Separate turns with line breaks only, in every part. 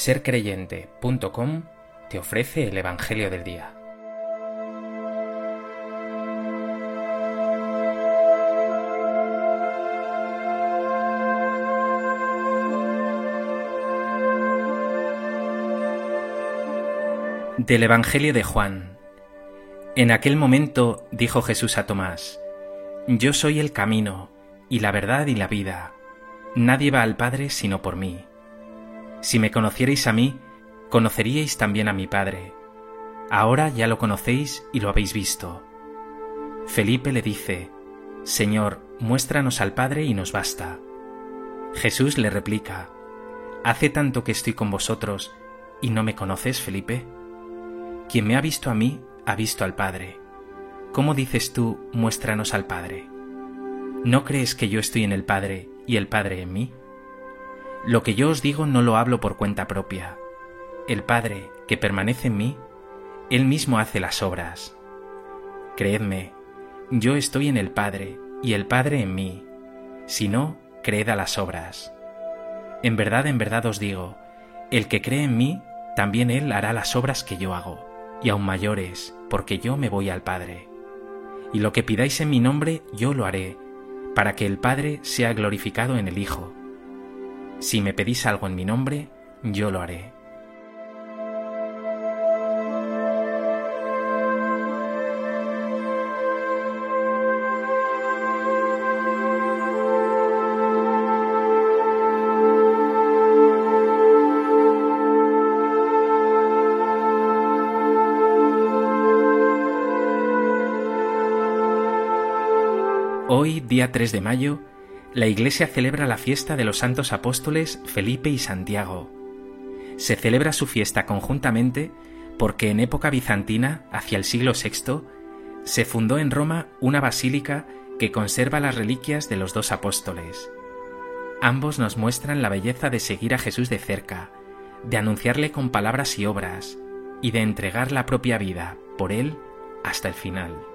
sercreyente.com te ofrece el Evangelio del Día. Del Evangelio de Juan. En aquel momento dijo Jesús a Tomás, Yo soy el camino, y la verdad y la vida. Nadie va al Padre sino por mí. Si me conocierais a mí, conoceríais también a mi Padre. Ahora ya lo conocéis y lo habéis visto. Felipe le dice, Señor, muéstranos al Padre y nos basta. Jesús le replica, ¿Hace tanto que estoy con vosotros y no me conoces, Felipe? Quien me ha visto a mí, ha visto al Padre. ¿Cómo dices tú, muéstranos al Padre? ¿No crees que yo estoy en el Padre y el Padre en mí? Lo que yo os digo no lo hablo por cuenta propia. El Padre, que permanece en mí, Él mismo hace las obras. Creedme, yo estoy en el Padre y el Padre en mí. Si no, creed a las obras. En verdad, en verdad os digo, el que cree en mí, también Él hará las obras que yo hago, y aún mayores, porque yo me voy al Padre. Y lo que pidáis en mi nombre, yo lo haré, para que el Padre sea glorificado en el Hijo. Si me pedís algo en mi nombre, yo lo haré. Hoy, día 3 de mayo, la Iglesia celebra la fiesta de los santos apóstoles Felipe y Santiago. Se celebra su fiesta conjuntamente porque en época bizantina, hacia el siglo VI, se fundó en Roma una basílica que conserva las reliquias de los dos apóstoles. Ambos nos muestran la belleza de seguir a Jesús de cerca, de anunciarle con palabras y obras, y de entregar la propia vida por él hasta el final.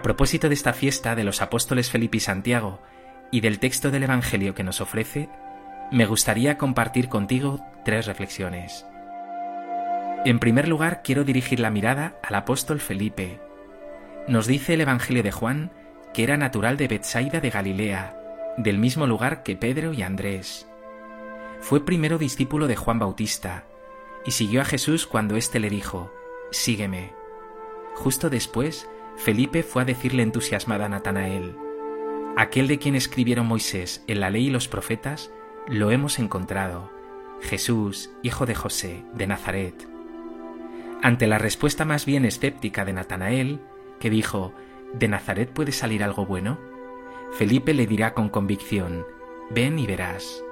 A propósito de esta fiesta de los apóstoles Felipe y Santiago y del texto del Evangelio que nos ofrece, me gustaría compartir contigo tres reflexiones. En primer lugar, quiero dirigir la mirada al apóstol Felipe. Nos dice el Evangelio de Juan que era natural de Bethsaida de Galilea, del mismo lugar que Pedro y Andrés. Fue primero discípulo de Juan Bautista y siguió a Jesús cuando éste le dijo, Sígueme. Justo después, Felipe fue a decirle entusiasmada a Natanael, Aquel de quien escribieron Moisés en la ley y los profetas, lo hemos encontrado, Jesús, hijo de José, de Nazaret. Ante la respuesta más bien escéptica de Natanael, que dijo, ¿De Nazaret puede salir algo bueno? Felipe le dirá con convicción, Ven y verás.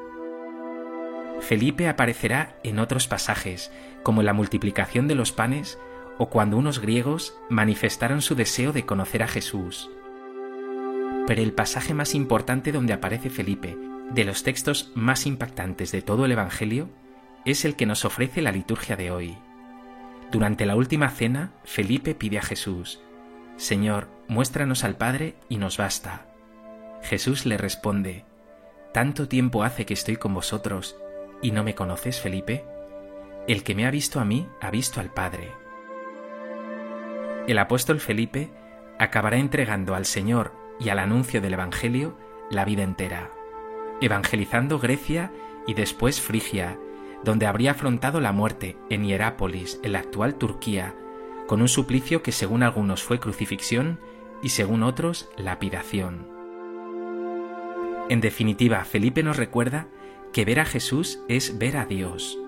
Felipe aparecerá en otros pasajes, como en la multiplicación de los panes o cuando unos griegos manifestaron su deseo de conocer a Jesús. Pero el pasaje más importante donde aparece Felipe, de los textos más impactantes de todo el Evangelio, es el que nos ofrece la liturgia de hoy. Durante la última cena, Felipe pide a Jesús, Señor, muéstranos al Padre y nos basta. Jesús le responde, ¿Tanto tiempo hace que estoy con vosotros y no me conoces, Felipe? El que me ha visto a mí ha visto al Padre el apóstol Felipe acabará entregando al Señor y al anuncio del Evangelio la vida entera, evangelizando Grecia y después Frigia, donde habría afrontado la muerte en Hierápolis, en la actual Turquía, con un suplicio que según algunos fue crucifixión y según otros lapidación. En definitiva, Felipe nos recuerda que ver a Jesús es ver a Dios.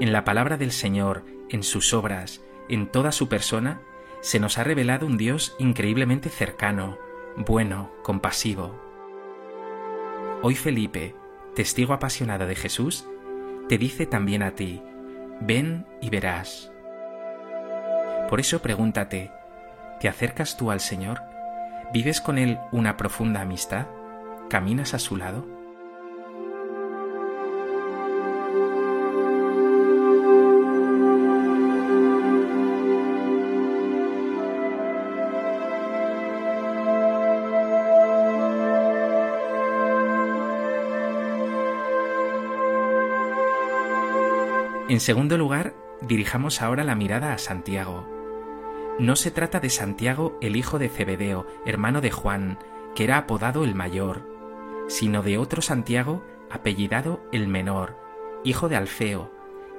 En la palabra del Señor, en sus obras, en toda su persona, se nos ha revelado un Dios increíblemente cercano, bueno, compasivo. Hoy Felipe, testigo apasionado de Jesús, te dice también a ti, ven y verás. Por eso pregúntate, ¿te acercas tú al Señor? ¿Vives con Él una profunda amistad? ¿Caminas a su lado? En segundo lugar, dirijamos ahora la mirada a Santiago. No se trata de Santiago el hijo de Zebedeo, hermano de Juan, que era apodado el mayor, sino de otro Santiago apellidado el menor, hijo de Alfeo,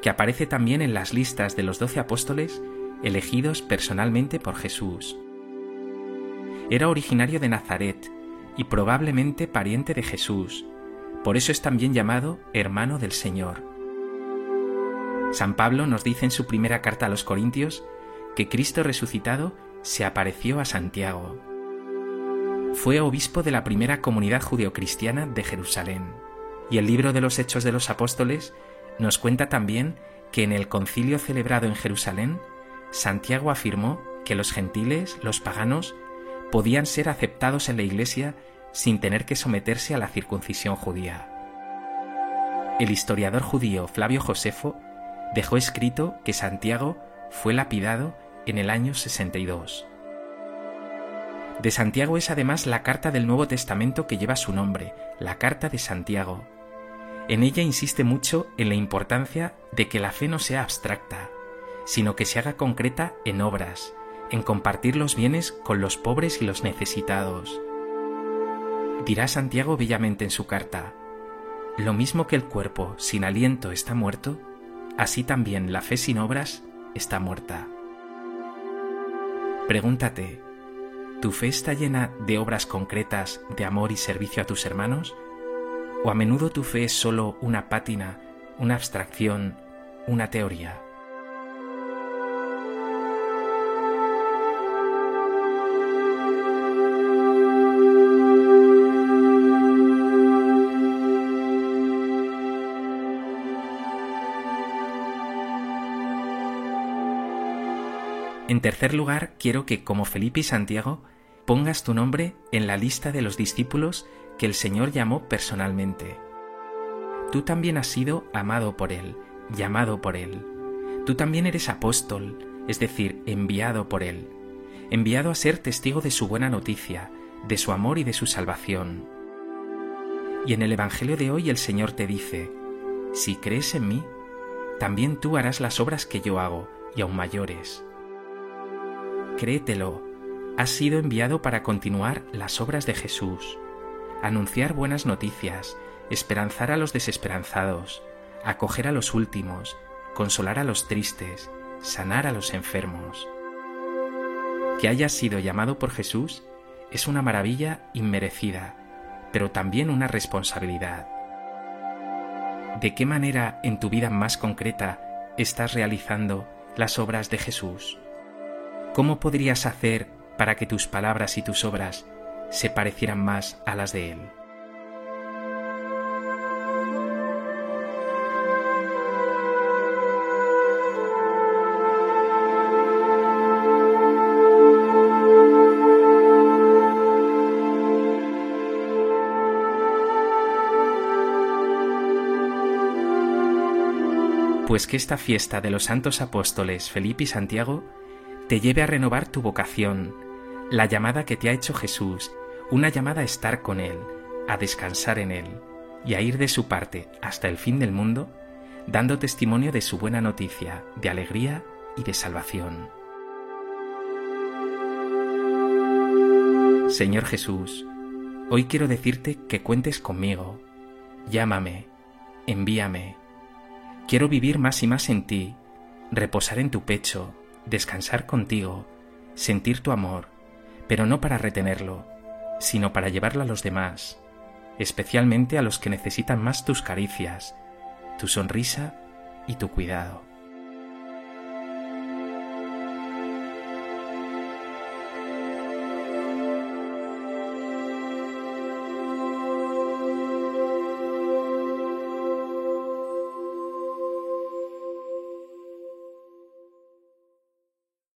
que aparece también en las listas de los doce apóstoles elegidos personalmente por Jesús. Era originario de Nazaret y probablemente pariente de Jesús, por eso es también llamado hermano del Señor. San Pablo nos dice en su primera carta a los Corintios que Cristo resucitado se apareció a Santiago. Fue obispo de la primera comunidad judeocristiana de Jerusalén, y el libro de los Hechos de los Apóstoles nos cuenta también que en el concilio celebrado en Jerusalén, Santiago afirmó que los gentiles, los paganos, podían ser aceptados en la Iglesia sin tener que someterse a la circuncisión judía. El historiador judío Flavio Josefo dejó escrito que Santiago fue lapidado en el año 62. De Santiago es además la carta del Nuevo Testamento que lleva su nombre, la Carta de Santiago. En ella insiste mucho en la importancia de que la fe no sea abstracta, sino que se haga concreta en obras, en compartir los bienes con los pobres y los necesitados. Dirá Santiago bellamente en su carta, lo mismo que el cuerpo sin aliento está muerto, así también la fe sin obras está muerta. Pregúntate, ¿tu fe está llena de obras concretas de amor y servicio a tus hermanos? ¿O a menudo tu fe es solo una pátina, una abstracción, una teoría? En tercer lugar, quiero que, como Felipe y Santiago, pongas tu nombre en la lista de los discípulos que el Señor llamó personalmente. Tú también has sido amado por Él, llamado por Él. Tú también eres apóstol, es decir, enviado por Él, enviado a ser testigo de su buena noticia, de su amor y de su salvación. Y en el Evangelio de hoy el Señor te dice, si crees en mí, también tú harás las obras que yo hago, y aún mayores créetelo, has sido enviado para continuar las obras de Jesús, anunciar buenas noticias, esperanzar a los desesperanzados, acoger a los últimos, consolar a los tristes, sanar a los enfermos. Que hayas sido llamado por Jesús es una maravilla inmerecida, pero también una responsabilidad. ¿De qué manera en tu vida más concreta estás realizando las obras de Jesús? ¿Cómo podrías hacer para que tus palabras y tus obras se parecieran más a las de Él? Pues que esta fiesta de los santos apóstoles Felipe y Santiago te lleve a renovar tu vocación, la llamada que te ha hecho Jesús, una llamada a estar con Él, a descansar en Él y a ir de su parte hasta el fin del mundo, dando testimonio de su buena noticia, de alegría y de salvación. Señor Jesús, hoy quiero decirte que cuentes conmigo. Llámame, envíame. Quiero vivir más y más en ti, reposar en tu pecho, descansar contigo, sentir tu amor, pero no para retenerlo, sino para llevarlo a los demás, especialmente a los que necesitan más tus caricias, tu sonrisa y tu cuidado.